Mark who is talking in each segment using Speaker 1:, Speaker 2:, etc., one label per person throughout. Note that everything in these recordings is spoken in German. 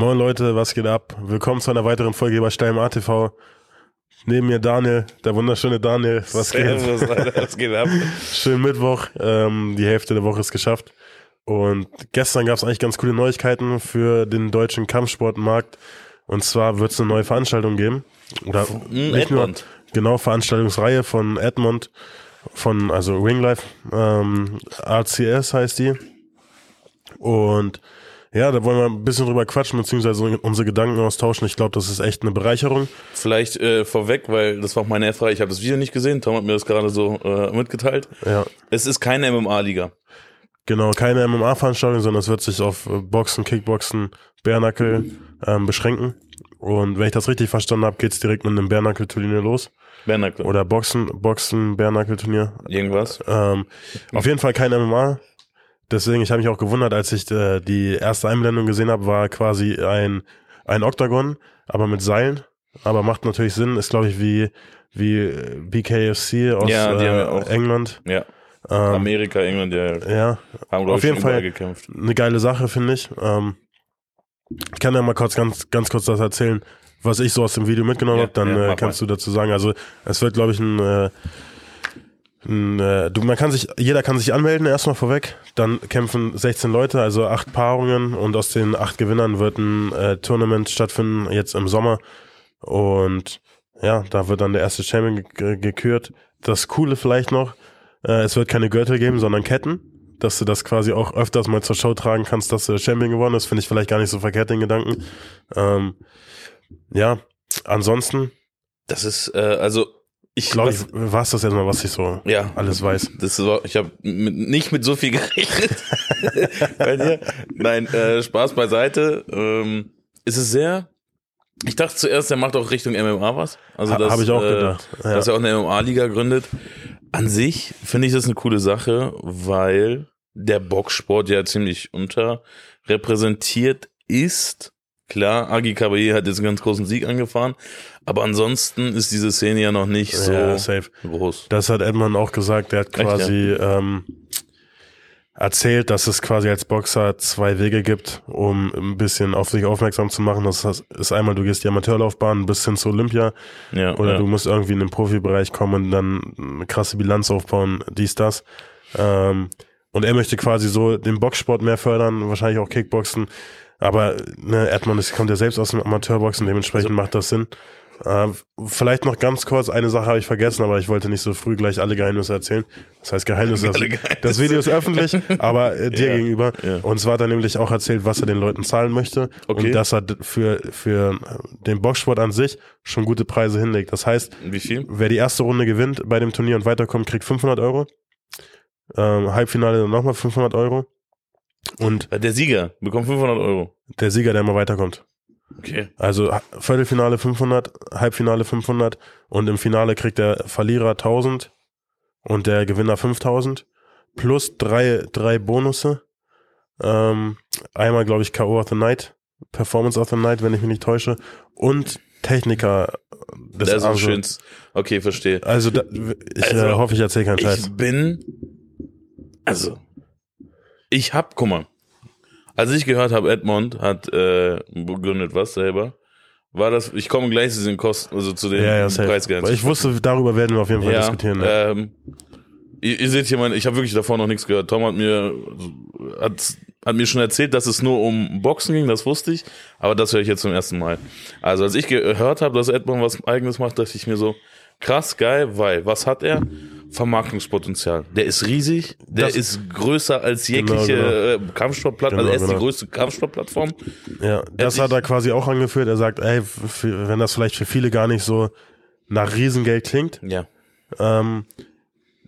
Speaker 1: Moin Leute, was geht ab? Willkommen zu einer weiteren Folge bei Stein ATV. Neben mir Daniel, der wunderschöne Daniel. Was
Speaker 2: Servus,
Speaker 1: geht?
Speaker 2: Alter, was geht ab?
Speaker 1: Schönen Mittwoch. Ähm, die Hälfte der Woche ist geschafft. Und gestern gab es eigentlich ganz coole Neuigkeiten für den deutschen Kampfsportmarkt. Und zwar wird es eine neue Veranstaltung geben. Oder
Speaker 2: Hm,
Speaker 1: nicht nur, genau, Veranstaltungsreihe von Edmond, von, also Ringlife, ähm, ACS heißt die. Und ja, da wollen wir ein bisschen drüber quatschen, beziehungsweise unsere Gedanken austauschen. Ich glaube, das ist echt eine Bereicherung.
Speaker 2: Vielleicht äh, vorweg, weil das war auch meine erste Frage. Ich habe das Video nicht gesehen. Tom hat mir das gerade so äh, mitgeteilt.
Speaker 1: Ja,
Speaker 2: Es ist keine MMA-Liga.
Speaker 1: genau, keine MMA-Veranstaltung, sondern es wird sich auf äh, Boxen, Kickboxen, Bärnackel ähm, beschränken. Und wenn ich das richtig verstanden habe, geht's direkt mit einem Bärnackel-Turnier los.
Speaker 2: Bernacke.
Speaker 1: Oder Boxen, Boxen, Bärnackel-Turnier.
Speaker 2: Irgendwas.
Speaker 1: Ähm, auf jeden Fall kein MMA. Deswegen, ich habe mich auch gewundert, als ich äh, die erste Einblendung gesehen habe, war quasi ein, ein Oktagon, aber mit Seilen. Aber macht natürlich Sinn, ist glaube ich wie, wie äh, BKFC aus
Speaker 2: Ja,
Speaker 1: äh,
Speaker 2: auch-
Speaker 1: England.
Speaker 2: Ja.
Speaker 1: Ähm,
Speaker 2: Amerika, England, ja,
Speaker 1: ja,
Speaker 2: haben
Speaker 1: auf jeden Fall.
Speaker 2: gekämpft.
Speaker 1: eine geile Sache, finde ich. Ähm, ich kann ja mal kurz, ganz, ganz kurz das erzählen, was ich so aus dem Video mitgenommen
Speaker 2: Ja,
Speaker 1: habe, dann
Speaker 2: ja,
Speaker 1: äh, kannst du dazu sagen. Also es wird, glaube ich, ein, ein äh, du, man kann sich, jeder kann sich anmelden, erstmal vorweg. Dann kämpfen 16 Leute, also acht Paarungen und aus den acht Gewinnern wird ein äh, Tournament stattfinden, jetzt im Sommer. Und ja, da wird dann der erste Champion ge gekürt. Das Coole vielleicht noch, äh, es wird keine Gürtel geben, sondern Ketten. Dass du das quasi auch öfters mal zur Show tragen kannst, dass du Champion geworden ist, finde ich vielleicht gar nicht so verkehrt, den Gedanken. Ähm, ja, ansonsten,
Speaker 2: Das ist, äh, also ich
Speaker 1: glaube war es das erstmal, was ich so
Speaker 2: ja,
Speaker 1: alles weiß.
Speaker 2: Das war, ich habe nicht mit so viel gerechnet bei dir. Nein, äh, Spaß beiseite. Ähm, es ist sehr. Ich dachte zuerst, er macht auch Richtung MMA was. Also
Speaker 1: Ha-
Speaker 2: das
Speaker 1: hab ich auch
Speaker 2: äh,
Speaker 1: gedacht, ja.
Speaker 2: Dass er auch eine MMA-Liga gründet. An sich finde ich das eine coole Sache, weil der Boxsport ja ziemlich unterrepräsentiert ist. Klar, Agi Kabaye hat jetzt einen ganz großen Sieg angefahren, aber ansonsten ist diese Szene ja noch nicht so
Speaker 1: Ja, safe.
Speaker 2: groß.
Speaker 1: Das hat Edmund auch gesagt, der hat
Speaker 2: Echt,
Speaker 1: quasi ähm, erzählt, dass es quasi als Boxer zwei Wege gibt, um ein bisschen auf sich aufmerksam zu machen. Das ist einmal, du gehst die Amateurlaufbahn bis hin zu Olympia
Speaker 2: Ja,
Speaker 1: oder
Speaker 2: ja.
Speaker 1: du musst irgendwie in den Profibereich kommen und dann eine krasse Bilanz aufbauen, dies, das. Ähm, und er möchte quasi so den Boxsport mehr fördern, wahrscheinlich auch Kickboxen. Aber ne, Edmund ist, kommt ja selbst aus dem Amateurboxen, dementsprechend macht das Sinn. Äh, vielleicht noch ganz kurz, eine Sache habe ich vergessen, aber ich wollte nicht so früh gleich alle Geheimnisse erzählen. Das heißt Geheimnisse, das, das Video ist öffentlich, aber äh, dir
Speaker 2: Ja,
Speaker 1: gegenüber.
Speaker 2: ja.
Speaker 1: Und zwar hat er nämlich auch erzählt, was er den Leuten zahlen möchte
Speaker 2: Okay.
Speaker 1: und dass er für, für den Boxsport an sich schon gute Preise hinlegt. Das heißt, wer die erste Runde gewinnt bei dem Turnier und weiterkommt, kriegt 500 Euro. Ähm, Halbfinale dann nochmal 500 Euro. Und
Speaker 2: Der Sieger bekommt 500 Euro.
Speaker 1: der Sieger, der mal weiterkommt.
Speaker 2: Okay.
Speaker 1: Also Viertelfinale 500, Halbfinale 500 und im Finale kriegt der Verlierer 1000 und der Gewinner 5000 plus drei, drei Bonusse. Ähm, einmal, glaube ich, K.O. of the Night, Performance of the Night, wenn ich mich nicht täusche und Techniker des
Speaker 2: Das ist schön. Okay, verstehe.
Speaker 1: Also, da, ich
Speaker 2: Also,
Speaker 1: äh, hoffe, ich erzähle keinen Scheiß.
Speaker 2: Ich bin, also, ich hab, guck mal, als ich gehört habe, Edmond hat äh, begründet was selber, war das, ich komme gleich zu den Kosten, also zu den
Speaker 1: ja, ja.
Speaker 2: Preisgrenzen.
Speaker 1: Weil Ich wusste, darüber werden wir auf jeden Fall
Speaker 2: ja,
Speaker 1: diskutieren. Ja.
Speaker 2: ähm, ihr, ihr seht hier mein, ich habe wirklich davor noch nichts gehört. Tom hat mir hat, hat mir schon erzählt, dass es nur um Boxen ging, das wusste ich, aber das höre ich jetzt zum ersten Mal. Also als ich gehört habe, dass Edmond was eigenes macht, dachte ich mir so, krass, geil, weil was hat er? Vermarktungspotenzial. Der ist riesig, der
Speaker 1: Das-
Speaker 2: ist größer als jegliche
Speaker 1: Genau,
Speaker 2: äh, Kampfsportplattform,
Speaker 1: Genau,
Speaker 2: also er ist
Speaker 1: genau.
Speaker 2: die größte Kampfsportplattform.
Speaker 1: Ja, das
Speaker 2: Hätte
Speaker 1: hat er quasi auch angeführt. Er sagt, ey, wenn das vielleicht für viele gar nicht so nach Riesengeld klingt,
Speaker 2: Ja.
Speaker 1: ähm,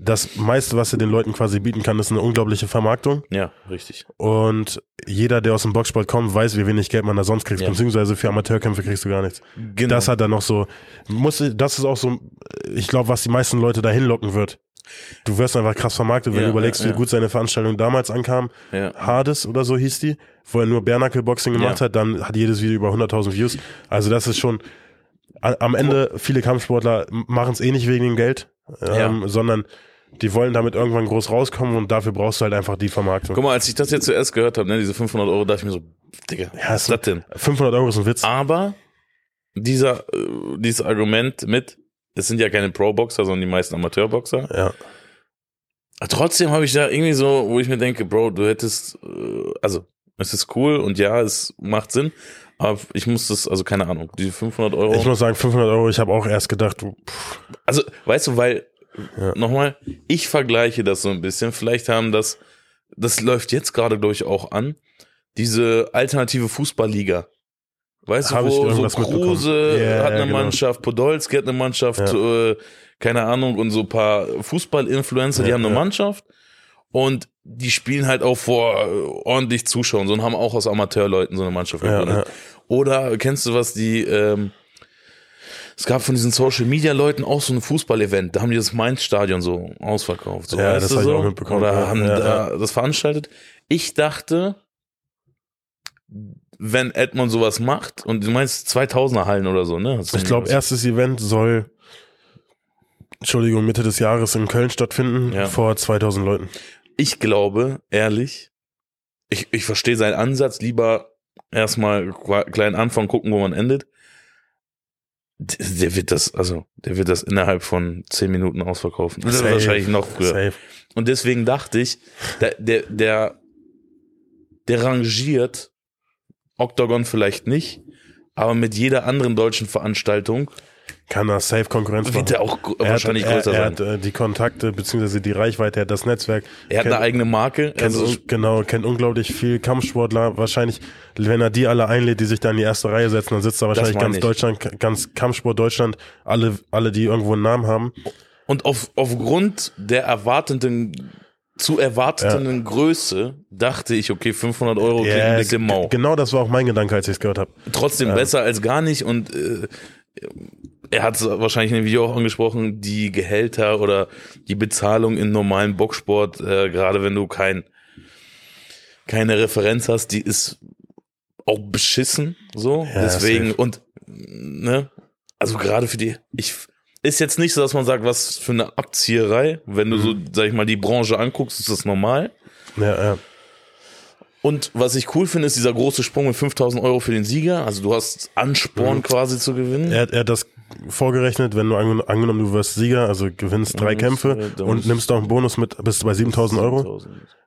Speaker 1: das meiste, was er den Leuten quasi bieten kann, ist eine unglaubliche Vermarktung.
Speaker 2: Ja, richtig.
Speaker 1: Und jeder, der aus dem Boxsport kommt, weiß, wie wenig Geld man da sonst kriegt.
Speaker 2: Ja.
Speaker 1: Beziehungsweise für Amateurkämpfe kriegst du gar nichts.
Speaker 2: Genau.
Speaker 1: Das hat er noch so, muss, das ist auch so, ich glaube, was die meisten Leute dahin locken wird. Du wirst einfach krass vermarktet, wenn
Speaker 2: Ja,
Speaker 1: du überlegst,
Speaker 2: ja,
Speaker 1: wie gut seine Veranstaltung damals ankam.
Speaker 2: ja.
Speaker 1: Hades oder so hieß die, wo er nur Bärnackel-Boxing gemacht hat, dann hat jedes Video über 100.000 Views. Also das ist schon, am Ende, viele Kampfsportler machen es eh nicht wegen dem Geld, ähm, sondern die wollen damit irgendwann groß rauskommen und dafür brauchst du halt einfach die Vermarktung.
Speaker 2: Guck mal, als ich das jetzt zuerst gehört habe, ne, diese 500 Euro, dachte ich mir so, Digga,
Speaker 1: Ja,
Speaker 2: was ist das denn?
Speaker 1: 500 Euro ist ein Witz.
Speaker 2: Aber dieser, äh, dieses Argument mit, es sind ja keine Pro-Boxer, sondern die meisten Amateurboxer.
Speaker 1: Ja.
Speaker 2: Trotzdem habe ich da irgendwie so, wo ich mir denke, Bro, du hättest, äh, also es ist cool und ja, es macht Sinn, aber ich muss das, also keine Ahnung, die 500 Euro.
Speaker 1: Ich muss sagen, 500 Euro, ich habe auch erst gedacht, pff,
Speaker 2: Also, weißt du, weil,
Speaker 1: Ja.
Speaker 2: nochmal, ich vergleiche das so ein bisschen. Vielleicht haben das, das läuft jetzt gerade, glaube ich, auch an, diese alternative Fußballliga. Weißt
Speaker 1: Hab
Speaker 2: du, wo so. Kruse
Speaker 1: Ja,
Speaker 2: hat
Speaker 1: ja,
Speaker 2: eine
Speaker 1: genau.
Speaker 2: Mannschaft, Podolski hat eine Mannschaft, äh, keine Ahnung, und so ein paar Fußball-Influencer, die
Speaker 1: Ja,
Speaker 2: haben eine
Speaker 1: ja.
Speaker 2: Mannschaft und die spielen halt auch vor äh, ordentlich Zuschauern so und haben auch aus Amateurleuten so eine Mannschaft
Speaker 1: Ja,
Speaker 2: gegründet. Oder kennst du was, die, ähm, es gab von diesen Social Media Leuten auch so ein Fußball-Event, da haben die das Mainz-Stadion so ausverkauft. So,
Speaker 1: Ja, das
Speaker 2: du
Speaker 1: hab ich
Speaker 2: so?
Speaker 1: auch mitbekommen.
Speaker 2: Oder
Speaker 1: Ja,
Speaker 2: haben
Speaker 1: ja,
Speaker 2: da das veranstaltet. Ich dachte, wenn Edmond sowas macht, und du meinst 2000er Hallen oder so, ne?
Speaker 1: Ich glaube, erstes Event soll, Entschuldigung, Mitte des Jahres in Köln stattfinden,
Speaker 2: Ja.
Speaker 1: vor 2000 Leuten.
Speaker 2: Ich glaube, ehrlich, ich, ich verstehe seinen Ansatz, lieber erstmal kleinen Anfang gucken, wo man endet. Der, wird das, also, der wird das innerhalb von zehn Minuten ausverkaufen. Das ist
Speaker 1: Safe.
Speaker 2: wahrscheinlich noch früher.
Speaker 1: Safe.
Speaker 2: Und deswegen dachte ich, der, der, der, der rangiert Octagon vielleicht nicht, aber mit jeder anderen deutschen Veranstaltung
Speaker 1: Kann er safe Konkurrenz machen.
Speaker 2: wird er auch
Speaker 1: Er hat-
Speaker 2: wahrscheinlich
Speaker 1: er,
Speaker 2: größer
Speaker 1: er
Speaker 2: sein.
Speaker 1: hat äh, die Kontakte beziehungsweise die Reichweite, er hat das Netzwerk.
Speaker 2: er hat
Speaker 1: kennt,
Speaker 2: eine eigene Marke.
Speaker 1: kennt,
Speaker 2: Also,
Speaker 1: genau, kennt unglaublich viel Kampfsportler. Wahrscheinlich, wenn er die alle einlädt, die sich da in die erste Reihe setzen, dann sitzt da wahrscheinlich ganz
Speaker 2: ich.
Speaker 1: Deutschland, ganz Kampfsport Deutschland, alle, alle, die irgendwo einen Namen haben.
Speaker 2: Und auf, aufgrund der erwartenden, zu erwartenden Größe dachte ich, okay, 500 Euro klingt ein bisschen mau.
Speaker 1: g- Genau das war auch mein Gedanke, als ich es gehört habe.
Speaker 2: Trotzdem besser als gar nicht und äh, er hat es wahrscheinlich in dem Video auch angesprochen, die Gehälter oder die Bezahlung in normalen Boxsport, äh, gerade wenn du kein, keine Referenz hast, die ist auch beschissen, so.
Speaker 1: Ja,
Speaker 2: Deswegen, und, ne, also gerade für die, ich, ist jetzt nicht so, dass man sagt, was für eine Abzieherei. Wenn du so, sag ich mal, die Branche anguckst, ist das normal.
Speaker 1: Ja, ja.
Speaker 2: Und was ich cool finde, ist dieser große Sprung mit 5000 Euro für den Sieger. Also du hast Ansporn quasi zu gewinnen.
Speaker 1: Er, er hat das vorgerechnet, wenn du angen angenommen, du wirst Sieger, also gewinnst drei Kämpfe
Speaker 2: äh,
Speaker 1: und nimmst auch einen Bonus mit, bist du bei 7000 Euro,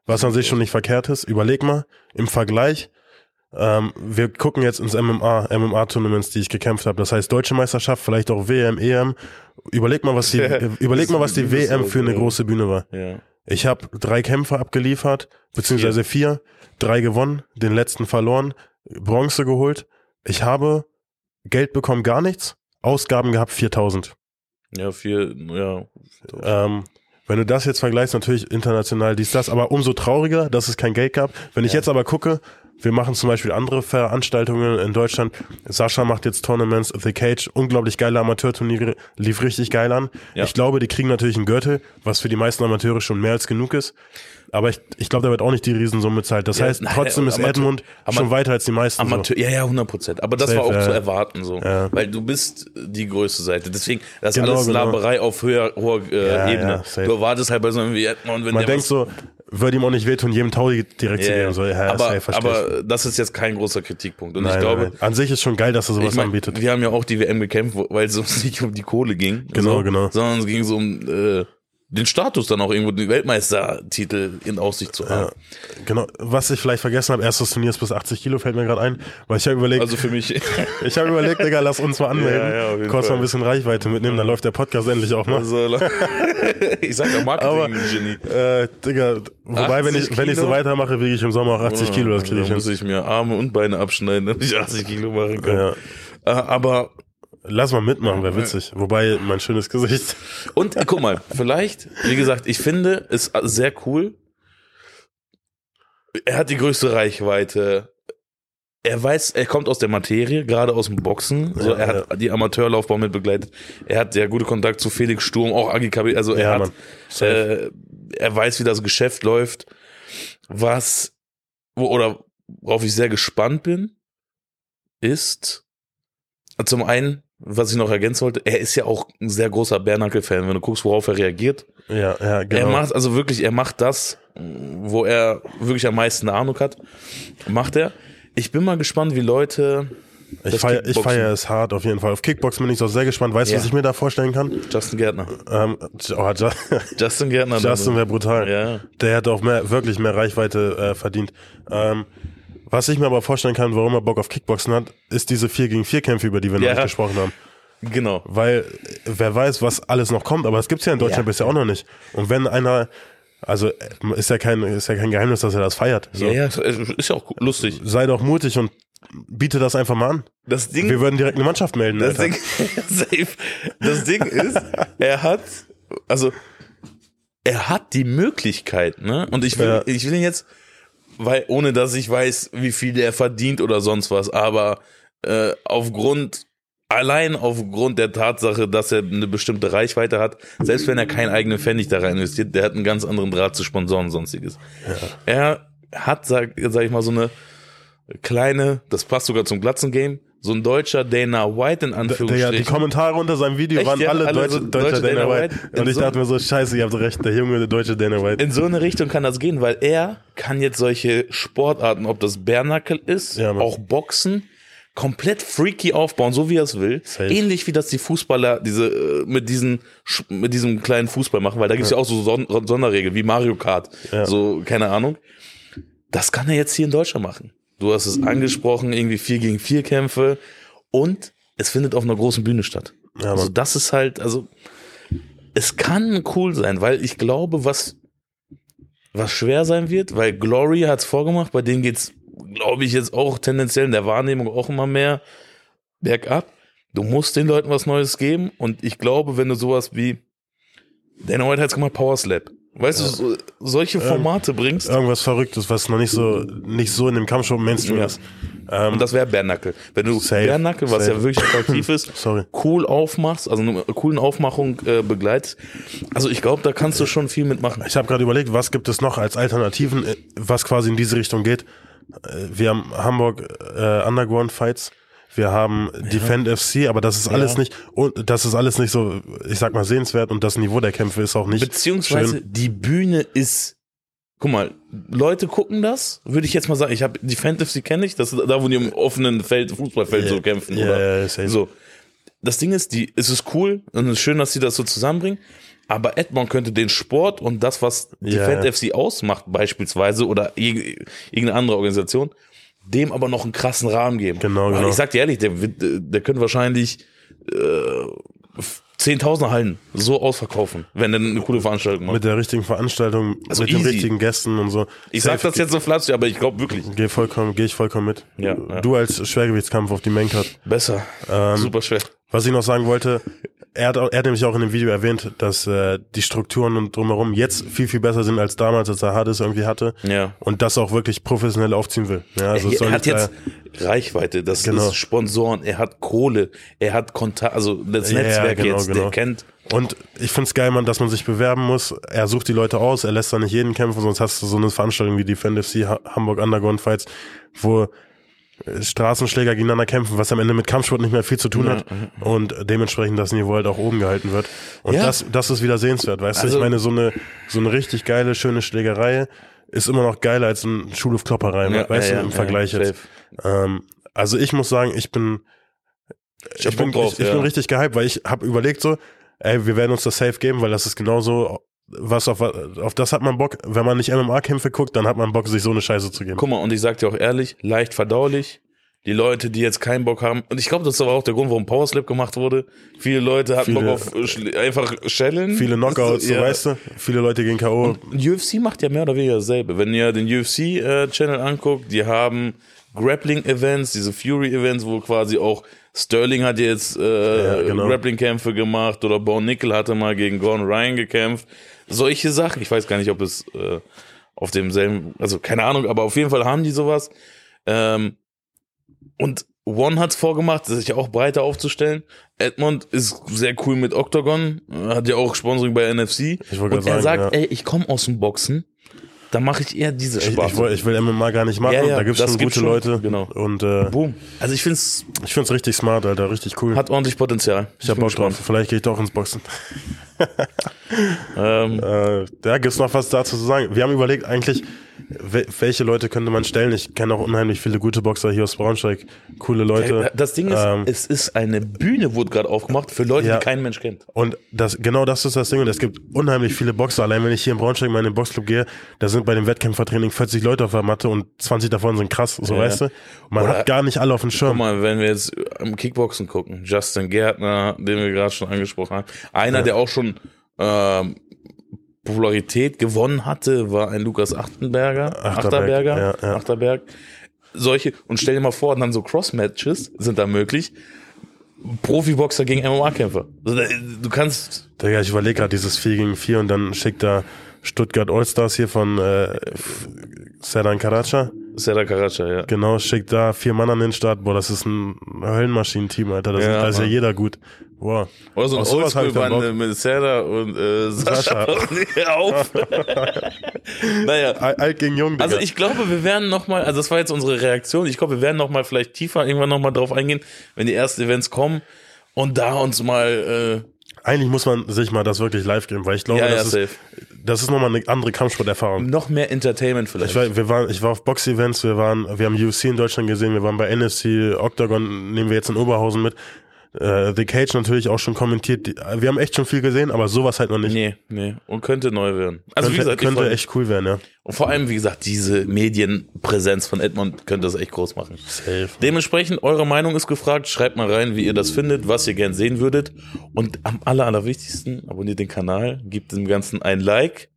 Speaker 1: was an sich schon nicht verkehrt ist. Überleg mal, im Vergleich, ähm, wir gucken jetzt ins MMA, MMA-Tournaments, die ich gekämpft habe. Das heißt Deutsche Meisterschaft, vielleicht auch WM, EM. Überleg mal, was die, überleg mal, was die WM für eine große Bühne war.
Speaker 2: Ja.
Speaker 1: Ich habe drei Kämpfe abgeliefert, beziehungsweise vier, drei gewonnen, den letzten verloren, Bronze geholt. Ich habe Geld bekommen, gar nichts, Ausgaben gehabt 4000.
Speaker 2: Ja, viel, ja.
Speaker 1: Ähm, wenn du das jetzt vergleichst, natürlich international dies, das, aber umso trauriger, dass es kein Geld gab. Wenn ich jetzt aber gucke, wir machen zum Beispiel andere Veranstaltungen in Deutschland. Sascha macht jetzt Tournaments, The Cage, unglaublich geile Amateurturniere, lief richtig geil an.
Speaker 2: Ja.
Speaker 1: Ich glaube, die kriegen natürlich einen Gürtel, was für die meisten Amateure schon mehr als genug ist. Aber ich, ich glaube, da wird auch nicht die Riesensumme zahlt. Das
Speaker 2: Ja,
Speaker 1: heißt,
Speaker 2: nein,
Speaker 1: trotzdem ist
Speaker 2: Amateur-
Speaker 1: Edmund schon
Speaker 2: Ama-
Speaker 1: weiter als die meisten.
Speaker 2: Amateur, ja, ja, 100 Prozent. Aber das
Speaker 1: Safe,
Speaker 2: war auch
Speaker 1: ja.
Speaker 2: zu erwarten so. Weil du bist die größte Seite. Deswegen, das ist
Speaker 1: Genau,
Speaker 2: alles
Speaker 1: genau.
Speaker 2: Laberei auf höher, hoher äh, Ebene. du erwartest halt bei so einem wie Edmond, wenn
Speaker 1: Man
Speaker 2: der
Speaker 1: denkt
Speaker 2: was-
Speaker 1: so, würde ihm auch nicht wehtun, jedem Taui direkt zu
Speaker 2: Ja, ja.
Speaker 1: geben. So, ja,
Speaker 2: aber,
Speaker 1: safe,
Speaker 2: aber das ist jetzt kein großer Kritikpunkt. Und
Speaker 1: Nein,
Speaker 2: ich glaube,
Speaker 1: nein, an sich ist schon geil, dass er sowas
Speaker 2: ich mein,
Speaker 1: anbietet.
Speaker 2: wir haben ja auch die WM gekämpft, weil es uns nicht um die Kohle ging.
Speaker 1: Genau,
Speaker 2: so,
Speaker 1: genau.
Speaker 2: Sondern es ging so um äh, den Status dann auch irgendwo, den Weltmeistertitel in Aussicht zu haben.
Speaker 1: Genau, was ich vielleicht vergessen habe, erstes Turnier ist bis 80 Kilo, fällt mir gerade ein, weil ich habe überlegt,
Speaker 2: Also für mich,
Speaker 1: ich habe überlegt, Digga, lass uns mal anmelden,
Speaker 2: Ja, ja,
Speaker 1: kurz mal ein bisschen Reichweite mitnehmen, dann läuft der Podcast endlich auch mal.
Speaker 2: also, ich sag ja Marketing-Genie.
Speaker 1: Äh, Digga, wobei, wenn
Speaker 2: 80
Speaker 1: ich, wenn ich so weitermache, wiege ich im Sommer auch 80 Kilo, das kriege ich
Speaker 2: Dann
Speaker 1: hin.
Speaker 2: muss ich mir Arme und Beine abschneiden, damit ich 80 Kilo machen kann.
Speaker 1: Ja.
Speaker 2: Äh, aber,
Speaker 1: Lass mal mitmachen, wäre witzig. Wobei, mein schönes Gesicht.
Speaker 2: und guck mal, vielleicht, wie gesagt, ich finde es sehr cool. Er hat die größte Reichweite. Er weiß, er kommt aus der Materie, gerade aus dem Boxen. So,
Speaker 1: Ja,
Speaker 2: er hat die Amateurlaufbahn mit begleitet. Er hat sehr gute Kontakt zu Felix Sturm, auch Agi Kabi. Also er
Speaker 1: Ja,
Speaker 2: hat, äh, er weiß, wie das Geschäft läuft. Was, wo, oder worauf ich sehr gespannt bin, ist zum einen, was ich noch ergänzen wollte, er ist ja auch ein sehr großer Bernackel-Fan, wenn du guckst, worauf er reagiert.
Speaker 1: Ja, ja, genau.
Speaker 2: Er macht also wirklich, er macht das, wo er wirklich am meisten Ahnung hat, macht er. Ich bin mal gespannt, wie Leute.
Speaker 1: ich feiere feier es hart auf jeden Fall. Auf Kickboxen bin ich auch sehr gespannt. Weißt du,
Speaker 2: Ja.
Speaker 1: was ich mir da vorstellen kann?
Speaker 2: Justin Gärtner.
Speaker 1: Ähm, oh, Ju-
Speaker 2: Justin Gärtner.
Speaker 1: Justin wäre brutal.
Speaker 2: Ja.
Speaker 1: Der hätte auch mehr, wirklich mehr Reichweite äh, verdient. Ähm, was ich mir aber vorstellen kann, warum er Bock auf Kickboxen hat, ist diese 4 gegen 4 Kämpfe, über die wir noch
Speaker 2: Ja.
Speaker 1: nicht gesprochen haben.
Speaker 2: Genau.
Speaker 1: Weil wer weiß, was alles noch kommt, aber es gibt's ja in Deutschland
Speaker 2: Ja.
Speaker 1: bisher auch noch nicht. Und wenn einer, also äh, ist ja kein, ist ja kein Geheimnis, dass er das feiert. So.
Speaker 2: Ja, ja, ist ja auch lustig.
Speaker 1: Sei doch mutig und biete das einfach mal an.
Speaker 2: Das Ding,
Speaker 1: Wir würden direkt eine Mannschaft melden.
Speaker 2: das
Speaker 1: Alter.
Speaker 2: Ding, safe. Das Ding ist, er hat, also, er hat die Möglichkeit, ne? Und ich will,
Speaker 1: Ja.
Speaker 2: ich will ihn jetzt, weil, ohne dass ich weiß, wie viel er verdient oder sonst was, aber äh, aufgrund, allein aufgrund der Tatsache, dass er eine bestimmte Reichweite hat, selbst wenn er keinen eigenen Pfennig da rein investiert, der hat einen ganz anderen Draht zu Sponsoren und sonstiges. Er hat, sag, sag ich mal, so eine kleine, das passt sogar zum Glatzen-Game, so ein deutscher Dana White in Anführungsstrichen.
Speaker 1: die Kommentare unter seinem Video
Speaker 2: Echt,
Speaker 1: waren
Speaker 2: ja?
Speaker 1: alle,
Speaker 2: Alle
Speaker 1: deutsche,
Speaker 2: so
Speaker 1: deutsche,
Speaker 2: deutsche
Speaker 1: Dana
Speaker 2: Dana
Speaker 1: White.
Speaker 2: White.
Speaker 1: Und ich
Speaker 2: So-
Speaker 1: dachte mir so, scheiße, ihr habt recht, der junge der deutsche Dana White.
Speaker 2: in so eine Richtung kann das gehen, weil er kann jetzt solche Sportarten, ob das Bärnackel ist,
Speaker 1: Ja,
Speaker 2: auch Boxen, komplett freaky aufbauen, so wie er es will.
Speaker 1: Safe.
Speaker 2: Ähnlich wie das die Fußballer diese äh, mit diesen mit diesem kleinen Fußball machen, weil da gibt's ja. auch so Son Sonderregeln wie Mario Kart,
Speaker 1: Ja.
Speaker 2: so keine Ahnung. Das kann er jetzt hier in Deutschland machen. Du hast es angesprochen, irgendwie vier gegen vier Kämpfe und es findet auf einer großen Bühne statt.
Speaker 1: Ja,
Speaker 2: also das ist halt, also es kann cool sein, weil ich glaube, was was schwer sein wird, weil Glory hat's vorgemacht, bei denen geht's, glaube ich, jetzt auch tendenziell in der Wahrnehmung auch immer mehr bergab. Du musst den Leuten was Neues geben und ich glaube, wenn du sowas wie Dana White hat's gemacht, Power Slap. Weißt du, so, solche Formate bringst,
Speaker 1: Irgendwas Verrücktes, was noch nicht so, nicht so in dem Kampfshow Mainstream
Speaker 2: Ja.
Speaker 1: ist. Ähm,
Speaker 2: und das wäre Bärnackel. Wenn du
Speaker 1: Safe,
Speaker 2: Bärnackel, was
Speaker 1: safe.
Speaker 2: ja wirklich attraktiv ist,
Speaker 1: Sorry.
Speaker 2: cool aufmachst, also eine coolen Aufmachung äh, begleitest, also ich glaube, da kannst du schon viel mitmachen.
Speaker 1: Ich habe gerade überlegt, was gibt es noch als Alternativen, äh, was quasi in diese Richtung geht. Äh, Wir haben Hamburg äh, Underground Fights, wir haben Defend FC, aber das ist alles
Speaker 2: Ja.
Speaker 1: nicht, und das ist alles nicht so, ich sag mal sehenswert und das Niveau der Kämpfe ist auch nicht.
Speaker 2: Beziehungsweise
Speaker 1: schön.
Speaker 2: die Bühne ist, guck mal, Leute gucken das, würde ich jetzt mal sagen, ich habe die Fantasy kenne ich, das ist da, wo die im offenen Feld, Fußballfeld so kämpfen.
Speaker 1: Ja,
Speaker 2: oder?
Speaker 1: ja, ja, safe.
Speaker 2: So. Das Ding ist, die, es ist cool und es ist schön, dass sie das so zusammenbringen. Aber Edmond könnte den Sport und das, was
Speaker 1: Ja,
Speaker 2: Defend
Speaker 1: ja.
Speaker 2: FC ausmacht, beispielsweise, oder irg- irgendeine andere Organisation, dem aber noch einen krassen Rahmen geben.
Speaker 1: Genau, genau.
Speaker 2: Ich sag dir ehrlich, der, äh, der könnte wahrscheinlich äh, 10.000 Hallen so ausverkaufen, wenn er eine coole Veranstaltung macht.
Speaker 1: mit der richtigen Veranstaltung,
Speaker 2: Also
Speaker 1: mit den
Speaker 2: easy.
Speaker 1: richtigen Gästen und so.
Speaker 2: Ich sag das jetzt so flapsig, aber ich glaube wirklich.
Speaker 1: Geh vollkommen, gehe ich vollkommen mit.
Speaker 2: Ja, ja.
Speaker 1: Du als Schwergewichtskampf auf die Maincard.
Speaker 2: Besser.
Speaker 1: Ähm,
Speaker 2: Super schwer.
Speaker 1: Was ich noch sagen wollte, er hat, auch- er hat nämlich auch in dem Video erwähnt, dass äh, die Strukturen und drumherum jetzt viel, viel besser sind als damals, als er Hades irgendwie hatte.
Speaker 2: Ja.
Speaker 1: Und das auch wirklich professionell aufziehen will. Ja, also
Speaker 2: er
Speaker 1: soll
Speaker 2: hat jetzt Reichweite, das
Speaker 1: Genau.
Speaker 2: ist Sponsoren, er hat Kohle, er hat Kontakt, also das
Speaker 1: Ja,
Speaker 2: Netzwerk
Speaker 1: genau,
Speaker 2: jetzt,
Speaker 1: genau.
Speaker 2: der kennt.
Speaker 1: und ich find's geil, man, dass man sich bewerben muss. Er sucht die Leute aus, er lässt da nicht jeden kämpfen, sonst hast du so eine Veranstaltung wie die Fan FC Ha- Hamburg Underground Fights, wo Straßenschläger gegeneinander kämpfen, was am Ende mit Kampfsport nicht mehr viel zu tun hat und dementsprechend das Niveau halt auch oben gehalten wird. Und
Speaker 2: Ja.
Speaker 1: das, das ist wieder sehenswert, weißt du?
Speaker 2: Also-
Speaker 1: Ich meine, so eine, so eine richtig geile, schöne Schlägerei ist immer noch geiler als ein Schulhofklopperei,
Speaker 2: Ja,
Speaker 1: weißt
Speaker 2: ja,
Speaker 1: du, im Vergleich jetzt. Ähm, also ich muss sagen, ich bin,
Speaker 2: Ich,
Speaker 1: ich bin,
Speaker 2: drauf,
Speaker 1: ich, ich bin richtig gehypt, weil ich habe überlegt so, ey, wir werden uns das safe geben, weil das ist genauso, was auf, auf das hat man Bock. Wenn man nicht MMA-Kämpfe guckt, dann hat man Bock, sich so eine Scheiße zu geben.
Speaker 2: Guck mal, und ich sag dir auch ehrlich, leicht verdaulich. Die Leute, die jetzt keinen Bock haben, und ich glaube, das ist aber auch der Grund, warum Powerslap gemacht wurde. Viele Leute hatten
Speaker 1: Viele-
Speaker 2: Bock auf äh, einfach Schellen.
Speaker 1: Viele Knockouts,
Speaker 2: Ja.
Speaker 1: weißt du? Viele Leute gehen K.O.
Speaker 2: Und UFC macht ja mehr oder weniger dasselbe. Wenn ihr den UFC-Channel anguckt, die haben Grappling-Events, diese Fury-Events, wo quasi auch Sterling hat jetzt äh,
Speaker 1: Ja, genau.
Speaker 2: Grappling-Kämpfe gemacht oder Bo Nickel hatte mal gegen Gordon Ryan gekämpft. Solche Sachen. Ich weiß gar nicht, ob es äh, auf demselben, also keine Ahnung, aber auf jeden Fall haben die sowas. Ähm, und One hat's vorgemacht, sich auch breiter aufzustellen. Edmond ist sehr cool mit Octagon, hat ja auch Sponsoring bei NFC.
Speaker 1: Ich wollte
Speaker 2: Und er
Speaker 1: sagen,
Speaker 2: sagt,
Speaker 1: ja.
Speaker 2: ey, ich komme aus dem Boxen. dann mache ich eher diese
Speaker 1: Ich,
Speaker 2: Sparte.
Speaker 1: ich, will, ich will MMA gar nicht machen.
Speaker 2: Ja, ja,
Speaker 1: da gibt's schon gute
Speaker 2: schon,
Speaker 1: Leute.
Speaker 2: genau.
Speaker 1: Und äh,
Speaker 2: Boom. Also ich finde es
Speaker 1: ich find's richtig smart, Alter. Richtig cool.
Speaker 2: hat ordentlich Potenzial.
Speaker 1: ich hab
Speaker 2: bin
Speaker 1: Bock drauf. Vielleicht gehe ich doch ins Boxen.
Speaker 2: Ähm,
Speaker 1: Äh, ja, gibt's noch was dazu zu sagen? Wir haben überlegt, eigentlich, wel- welche Leute könnte man stellen? Ich kenne auch unheimlich viele gute Boxer hier aus Braunschweig. Coole Leute.
Speaker 2: das Ding ist,
Speaker 1: Ähm,
Speaker 2: es ist eine Bühne, wurde gerade aufgemacht für Leute,
Speaker 1: Ja.
Speaker 2: die kein Mensch kennt.
Speaker 1: Und das, genau das ist das Ding. Und es gibt unheimlich viele Boxer. Allein wenn ich hier in Braunschweig mal in den Boxclub gehe, da sind bei dem Wettkämpfertraining 40 Leute auf der Matte und 20 davon sind krass, so
Speaker 2: Ja.
Speaker 1: weißt du. Man
Speaker 2: Oder-
Speaker 1: hat gar nicht alle auf dem
Speaker 2: Guck
Speaker 1: Schirm.
Speaker 2: mal, wenn wir jetzt am Kickboxen gucken, Justin Gärtner, den wir gerade schon angesprochen haben, einer,
Speaker 1: Ja.
Speaker 2: der auch schon ähm, Popularität gewonnen hatte, war ein Lukas Achtenberger,
Speaker 1: Achterberg,
Speaker 2: Achterberger,
Speaker 1: ja, ja.
Speaker 2: Achterberg. Solche, und stell dir mal vor, dann so Cross-Matches sind da möglich. Profiboxer gegen MMA-Kämpfer. Also, da- du kannst,
Speaker 1: Digga, ich überlege gerade dieses 4 gegen 4 und dann schickt da Stuttgart Allstars hier von äh, Sedan Karaca.
Speaker 2: Serda Karaca, ja.
Speaker 1: Genau, schickt da vier Mann an den Start. Boah, das ist ein Höllenmaschinenteam, Alter. Das
Speaker 2: Ja,
Speaker 1: ist, da ist ja jeder gut. Boah.
Speaker 2: Oder so ein Oldschool-Bande mit Serda und äh, Sascha. Hör auf. naja,
Speaker 1: Al- Alt gegen Jung, Digga.
Speaker 2: Also ich glaube, wir werden noch mal, also das war jetzt unsere Reaktion. Ich glaube, wir werden noch mal vielleicht tiefer irgendwann noch mal drauf eingehen, wenn die ersten Events kommen und da uns mal
Speaker 1: Eigentlich muss man sich mal das wirklich live geben, weil ich glaube,
Speaker 2: äh, ja, ja,
Speaker 1: das, ist,
Speaker 2: safe.
Speaker 1: Das ist nochmal eine andere Kampfsporterfahrung.
Speaker 2: noch mehr Entertainment vielleicht.
Speaker 1: Ich war, wir waren, ich war auf Box-Events, wir waren, wir haben UFC in Deutschland gesehen, wir waren bei NSC, Octagon nehmen wir jetzt in Oberhausen mit. Äh, The Cage natürlich auch schon kommentiert. Die- Wir haben echt schon viel gesehen, aber sowas halt noch nicht.
Speaker 2: nee, nee. Und könnte neu werden. Also wie
Speaker 1: könnte
Speaker 2: gesagt, ich
Speaker 1: könnte echt cool werden, ja.
Speaker 2: Und vor allem, wie gesagt, diese Medienpräsenz von Edmond könnte das echt groß machen.
Speaker 1: Safe.
Speaker 2: Dementsprechend, eure Meinung ist gefragt. Schreibt mal rein, wie ihr das findet, was ihr gern sehen würdet. Und am aller, allerwichtigsten, abonniert den Kanal, gebt dem Ganzen ein Like,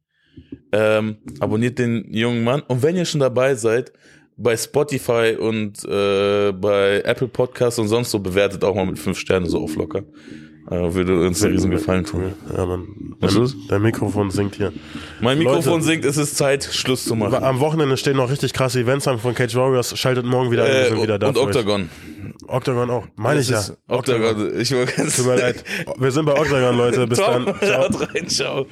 Speaker 2: ähm, abonniert den jungen Mann. Und wenn ihr schon dabei seid, bei Spotify und äh, bei Apple Podcasts und sonst so bewertet auch mal mit fünf Sternen so auf locker. Äh, würde uns einen riesen Gefallen tun.
Speaker 1: Ja.
Speaker 2: Was
Speaker 1: Dein, dein Mikrofon singt hier.
Speaker 2: Mein Mikrofon
Speaker 1: Leute.
Speaker 2: singt, es ist Zeit, Schluss zu machen.
Speaker 1: Am Wochenende stehen noch richtig krasse Events an von Cage Warriors. Schaltet morgen wieder ein, wir
Speaker 2: Äh,
Speaker 1: sind wieder da.
Speaker 2: und
Speaker 1: für euch.
Speaker 2: Octagon.
Speaker 1: Octagon auch. Meine ich ja.
Speaker 2: Ist Octagon. Ich war ganz
Speaker 1: Tut mir leid. Wir sind bei Octagon, Leute. Bis
Speaker 2: Ciao.
Speaker 1: dann. Ciao.
Speaker 2: Rein, ciao.